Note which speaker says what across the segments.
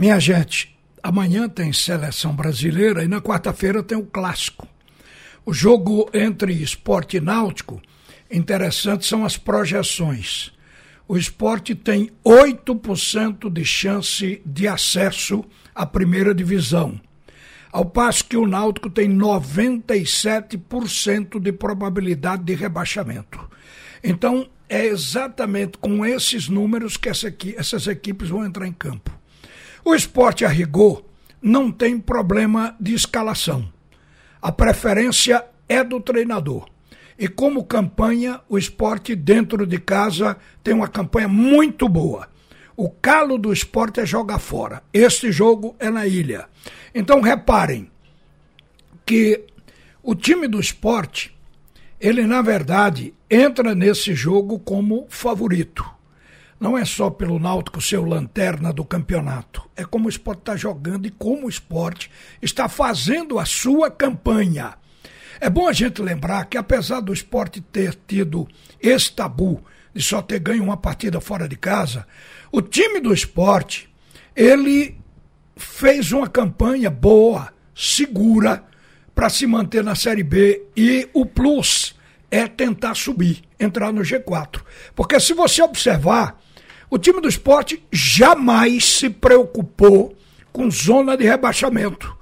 Speaker 1: Minha gente, amanhã tem seleção brasileira e na quarta-feira tem o clássico. O jogo entre esporte e náutico, interessante são as projeções. O esporte tem 8% de chance de acesso à primeira divisão, ao passo que o náutico tem 97% de probabilidade de rebaixamento. Então, é exatamente com esses números que essa essas equipes vão entrar em campo. O esporte a rigor não tem problema de escalação. A preferência é do treinador. E como campanha, o esporte dentro de casa tem uma campanha muito boa. O calo do esporte é jogar fora. Este jogo é na ilha. Então reparem que o time do esporte, ele na verdade entra nesse jogo como favorito não é só pelo Náutico ser o lanterna do campeonato, é como o esporte está jogando e como o esporte está fazendo a sua campanha. É bom a gente lembrar que, apesar do esporte ter tido esse tabu de só ter ganho uma partida fora de casa, o time do esporte, ele fez uma campanha boa, segura, para se manter na Série B e o plus é tentar subir, entrar no G4. Porque se você observar, o time do esporte jamais se preocupou com zona de rebaixamento.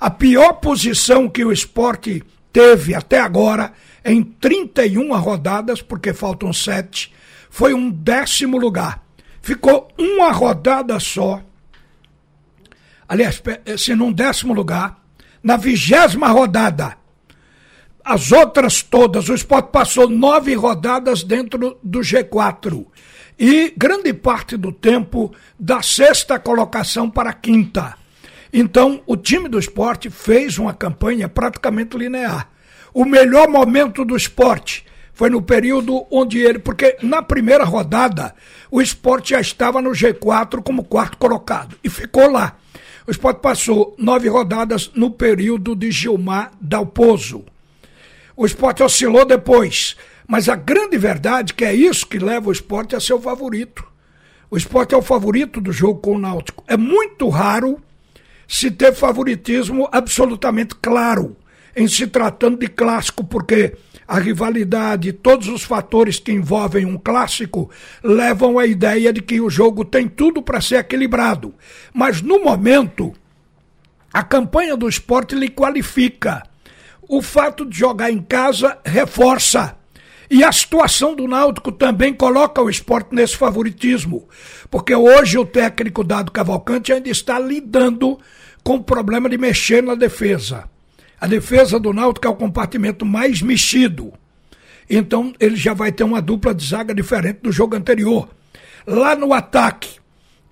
Speaker 1: A pior posição que o esporte teve até agora, em 31 rodadas, porque faltam sete, foi um décimo lugar. Ficou uma rodada só. Aliás, se num décimo lugar, na vigésima rodada. As outras todas, o esporte passou nove rodadas dentro do G4 e grande parte do tempo da sexta colocação para a quinta. Então, o time do esporte fez uma campanha praticamente linear. O melhor momento do esporte foi no período onde ele. Porque na primeira rodada, o esporte já estava no G4 como quarto colocado e ficou lá. O esporte passou nove rodadas no período de Gilmar Dalpozo. O esporte oscilou depois mas a grande verdade é que é isso que leva o esporte a ser o favorito. O esporte é o favorito do jogo com o Náutico. É muito raro se ter favoritismo absolutamente claro em se tratando de clássico, porque a rivalidade, todos os fatores que envolvem um clássico levam à ideia de que o jogo tem tudo para ser equilibrado. Mas no momento, a campanha do esporte lhe qualifica. O fato de jogar em casa reforça e a situação do Náutico também coloca o esporte nesse favoritismo, porque hoje o técnico Dado Cavalcante ainda está lidando com o problema de mexer na defesa. A defesa do Náutico é o compartimento mais mexido. Então ele já vai ter uma dupla de zaga diferente do jogo anterior. Lá no ataque,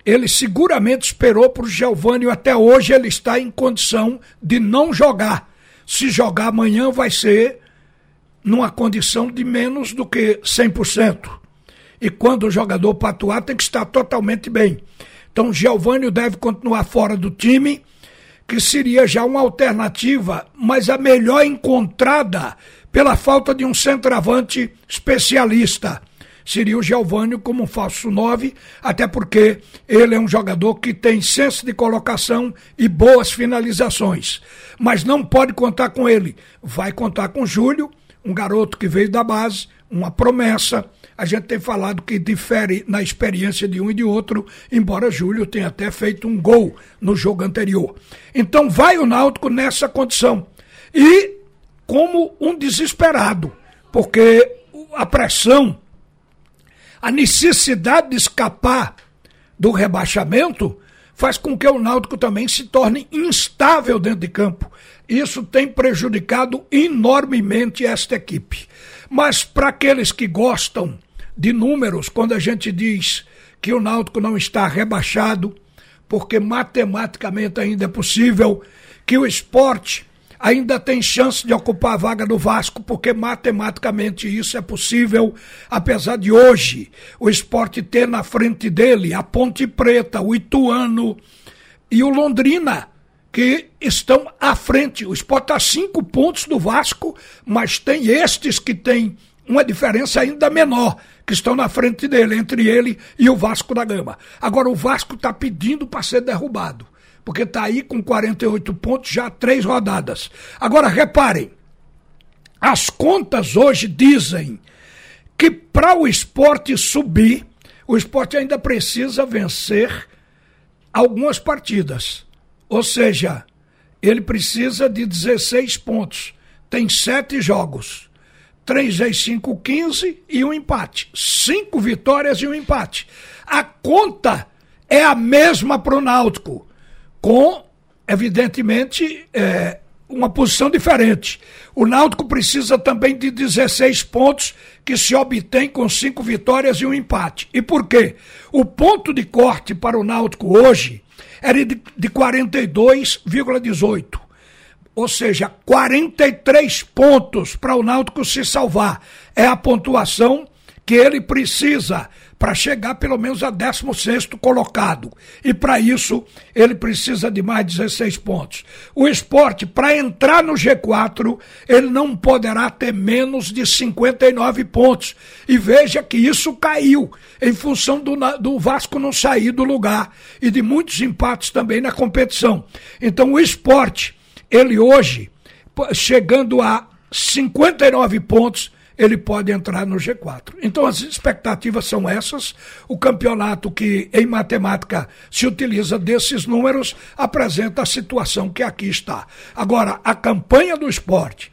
Speaker 1: ele seguramente esperou para o Giovanni até hoje ele está em condição de não jogar. Se jogar amanhã vai ser numa condição de menos do que 100%. E quando o jogador para atuar tem que estar totalmente bem. Então, Giovanni deve continuar fora do time, que seria já uma alternativa, mas a melhor encontrada pela falta de um centroavante especialista. Seria o Giovanni como um falso 9, até porque ele é um jogador que tem senso de colocação e boas finalizações. Mas não pode contar com ele. Vai contar com Júlio, um garoto que veio da base, uma promessa. A gente tem falado que difere na experiência de um e de outro, embora Júlio tenha até feito um gol no jogo anterior. Então vai o Náutico nessa condição. E como um desesperado, porque a pressão, a necessidade de escapar do rebaixamento faz com que o Náutico também se torne instável dentro de campo. Isso tem prejudicado enormemente esta equipe. Mas para aqueles que gostam de números, quando a gente diz que o Náutico não está rebaixado, porque matematicamente ainda é possível que o esporte ainda tem chance de ocupar a vaga do Vasco, porque matematicamente isso é possível, apesar de hoje o esporte ter na frente dele a Ponte Preta, o Ituano e o Londrina, que estão à frente. O esporte está cinco pontos do Vasco, mas tem estes que têm uma diferença ainda menor que estão na frente dele, entre ele e o Vasco da Gama. Agora, o Vasco está pedindo para ser derrubado, porque está aí com 48 pontos já três rodadas. Agora, reparem, as contas hoje dizem que para o esporte subir, o esporte ainda precisa vencer algumas partidas. Ou seja, ele precisa de 16 pontos. Tem sete jogos. 3 vezes 5, 15 e um empate. Cinco vitórias e um empate. A conta é a mesma para o Náutico, com, evidentemente, é, uma posição diferente. O Náutico precisa também de 16 pontos que se obtém com cinco vitórias e um empate. E por quê? O ponto de corte para o Náutico hoje era de, de 42,18 ou seja, 43 pontos para o Náutico se salvar. É a pontuação que ele precisa para chegar pelo menos a 16 colocado. E para isso, ele precisa de mais 16 pontos. O esporte, para entrar no G4, ele não poderá ter menos de 59 pontos. E veja que isso caiu em função do, do Vasco não sair do lugar e de muitos empates também na competição. Então, o esporte ele hoje, chegando a 59 pontos, ele pode entrar no G4. Então as expectativas são essas. O campeonato que em matemática se utiliza desses números apresenta a situação que aqui está. Agora, a campanha do esporte,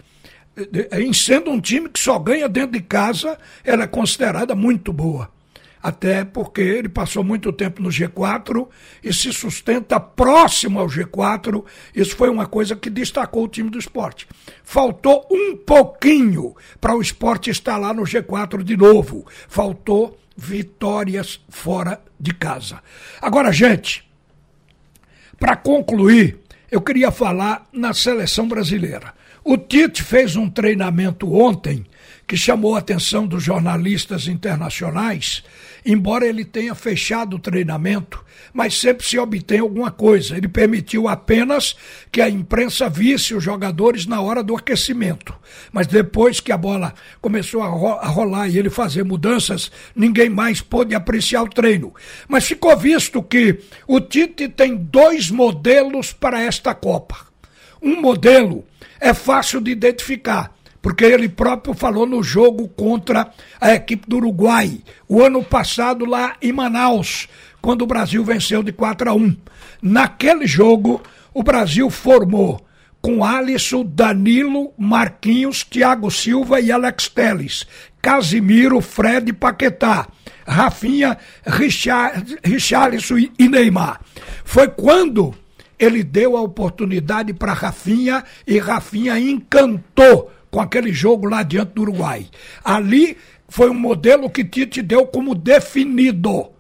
Speaker 1: em sendo um time que só ganha dentro de casa, ela é considerada muito boa até porque ele passou muito tempo no G4 e se sustenta próximo ao G4. Isso foi uma coisa que destacou o time do esporte. Faltou um pouquinho para o esporte estar lá no G4 de novo. Faltou vitórias fora de casa. Agora, gente, para concluir, eu queria falar na seleção brasileira. O Tite fez um treinamento ontem que chamou a atenção dos jornalistas internacionais, embora ele tenha fechado o treinamento, mas sempre se obtém alguma coisa. Ele permitiu apenas que a imprensa visse os jogadores na hora do aquecimento. Mas depois que a bola começou a rolar e ele fazer mudanças, ninguém mais pôde apreciar o treino. Mas ficou visto que o Tite tem dois modelos para esta Copa. Um modelo é fácil de identificar porque ele próprio falou no jogo contra a equipe do Uruguai, o ano passado lá em Manaus, quando o Brasil venceu de 4 a 1. Naquele jogo, o Brasil formou com Alisson, Danilo, Marquinhos, Thiago Silva e Alex Teles, Casimiro, Fred Paquetá, Rafinha, Richarlison e Neymar. Foi quando ele deu a oportunidade para Rafinha e Rafinha encantou com aquele jogo lá diante do Uruguai. Ali foi um modelo que Tite deu como definido.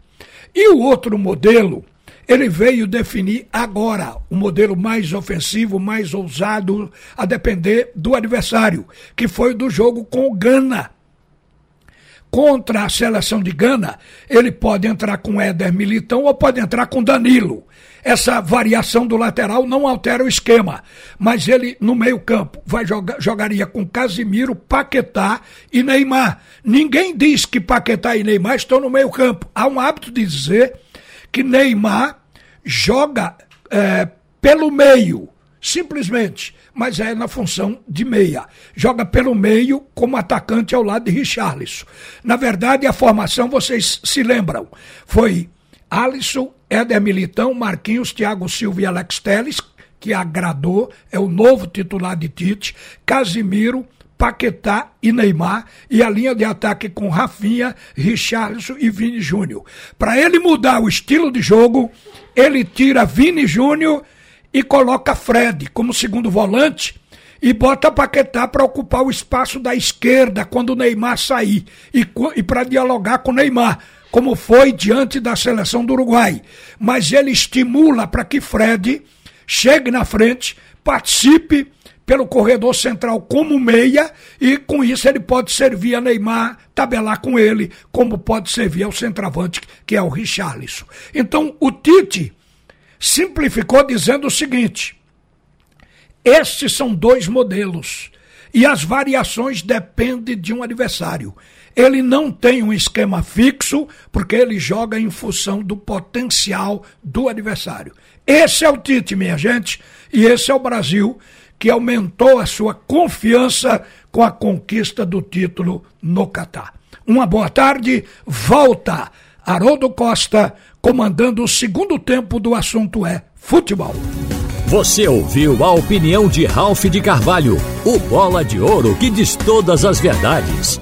Speaker 1: E o outro modelo, ele veio definir agora o um modelo mais ofensivo, mais ousado, a depender do adversário, que foi do jogo com o Gana. Contra a seleção de Gana, ele pode entrar com Éder Militão ou pode entrar com Danilo essa variação do lateral não altera o esquema, mas ele no meio-campo vai jogar, jogaria com Casimiro, Paquetá e Neymar. Ninguém diz que Paquetá e Neymar estão no meio-campo. Há um hábito de dizer que Neymar joga é, pelo meio, simplesmente, mas é na função de meia. Joga pelo meio como atacante ao lado de Richarlison. Na verdade, a formação, vocês se lembram, foi Alisson, Éder Militão, Marquinhos, Thiago Silva e Alex Teles, que agradou, é o novo titular de Tite, Casimiro, Paquetá e Neymar, e a linha de ataque com Rafinha, Richarlison e Vini Júnior. Para ele mudar o estilo de jogo, ele tira Vini Júnior e coloca Fred como segundo volante e bota Paquetá para ocupar o espaço da esquerda quando o Neymar sair e, e para dialogar com o Neymar como foi diante da seleção do Uruguai. Mas ele estimula para que Fred chegue na frente, participe pelo corredor central como meia e com isso ele pode servir a Neymar, tabelar com ele, como pode servir ao centroavante, que é o Richarlison. Então o Tite simplificou dizendo o seguinte: estes são dois modelos. E as variações dependem de um adversário. Ele não tem um esquema fixo, porque ele joga em função do potencial do adversário. Esse é o Tite, minha gente, e esse é o Brasil que aumentou a sua confiança com a conquista do título no Catar. Uma boa tarde, volta Haroldo Costa comandando o segundo tempo do assunto é futebol.
Speaker 2: Você ouviu a opinião de Ralph de Carvalho, o bola de ouro que diz todas as verdades.